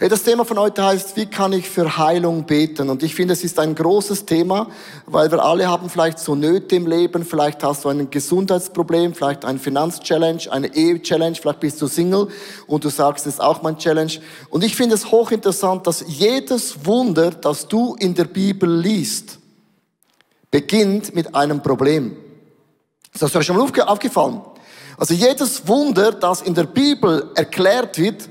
Hey, das Thema von heute heißt, wie kann ich für Heilung beten? Und ich finde, es ist ein großes Thema, weil wir alle haben vielleicht so Nöte im Leben, vielleicht hast du ein Gesundheitsproblem, vielleicht ein Finanzchallenge, eine Ehe-Challenge, vielleicht bist du Single und du sagst, das ist auch mein Challenge. Und ich finde es hochinteressant, dass jedes Wunder, das du in der Bibel liest, beginnt mit einem Problem. Ist das euch schon mal aufgefallen? Also jedes Wunder, das in der Bibel erklärt wird,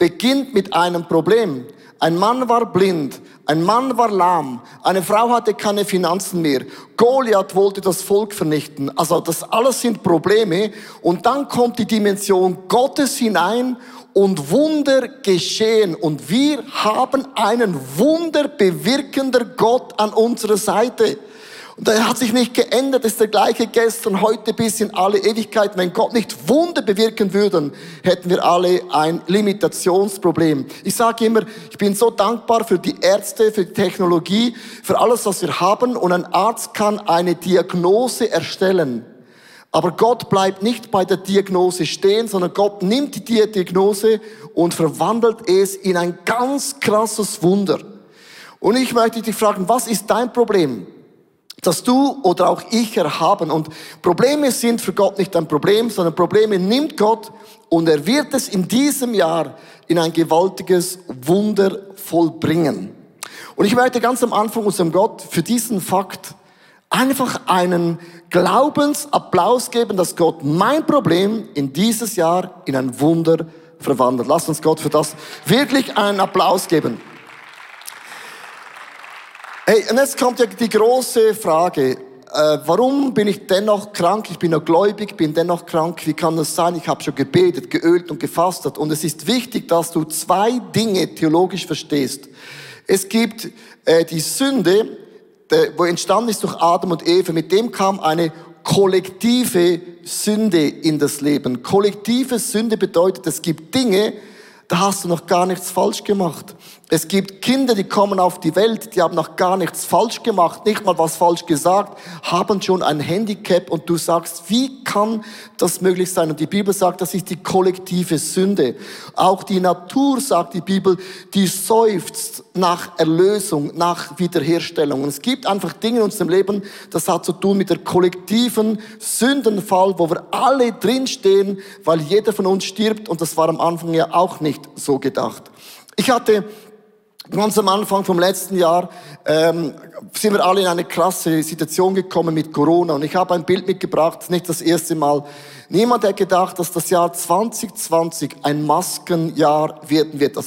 beginnt mit einem Problem. Ein Mann war blind, ein Mann war lahm, eine Frau hatte keine Finanzen mehr, Goliath wollte das Volk vernichten. Also das alles sind Probleme und dann kommt die Dimension Gottes hinein und Wunder geschehen und wir haben einen wunderbewirkender Gott an unserer Seite. Und er hat sich nicht geändert, ist der gleiche gestern, heute bis in alle Ewigkeit. Wenn Gott nicht Wunder bewirken würde, hätten wir alle ein Limitationsproblem. Ich sage immer, ich bin so dankbar für die Ärzte, für die Technologie, für alles, was wir haben. Und ein Arzt kann eine Diagnose erstellen. Aber Gott bleibt nicht bei der Diagnose stehen, sondern Gott nimmt die Diagnose und verwandelt es in ein ganz krasses Wunder. Und ich möchte dich fragen, was ist dein Problem? Dass du oder auch ich erhaben. Und Probleme sind für Gott nicht ein Problem, sondern Probleme nimmt Gott und er wird es in diesem Jahr in ein gewaltiges Wunder vollbringen. Und ich möchte ganz am Anfang unserem Gott für diesen Fakt einfach einen Glaubensapplaus geben, dass Gott mein Problem in dieses Jahr in ein Wunder verwandelt. Lass uns Gott für das wirklich einen Applaus geben. Hey, und jetzt kommt ja die große Frage. Äh, warum bin ich dennoch krank? Ich bin noch gläubig, bin dennoch krank. Wie kann das sein? Ich habe schon gebetet, geölt und gefastet. Und es ist wichtig, dass du zwei Dinge theologisch verstehst. Es gibt äh, die Sünde, der, wo entstanden ist durch Adam und Eva. Mit dem kam eine kollektive Sünde in das Leben. Kollektive Sünde bedeutet, es gibt Dinge, da hast du noch gar nichts falsch gemacht. Es gibt Kinder, die kommen auf die Welt, die haben noch gar nichts falsch gemacht, nicht mal was falsch gesagt, haben schon ein Handicap und du sagst, wie kann das möglich sein? Und die Bibel sagt, das ist die kollektive Sünde. Auch die Natur, sagt die Bibel, die seufzt nach Erlösung, nach Wiederherstellung. Und es gibt einfach Dinge in unserem Leben, das hat zu tun mit der kollektiven Sündenfall, wo wir alle drinstehen, weil jeder von uns stirbt und das war am Anfang ja auch nicht so gedacht. Ich hatte Ganz am Anfang vom letzten Jahr ähm, sind wir alle in eine krasse Situation gekommen mit Corona. Und ich habe ein Bild mitgebracht, nicht das erste Mal. Niemand hat gedacht, dass das Jahr 2020 ein Maskenjahr werden wird. Also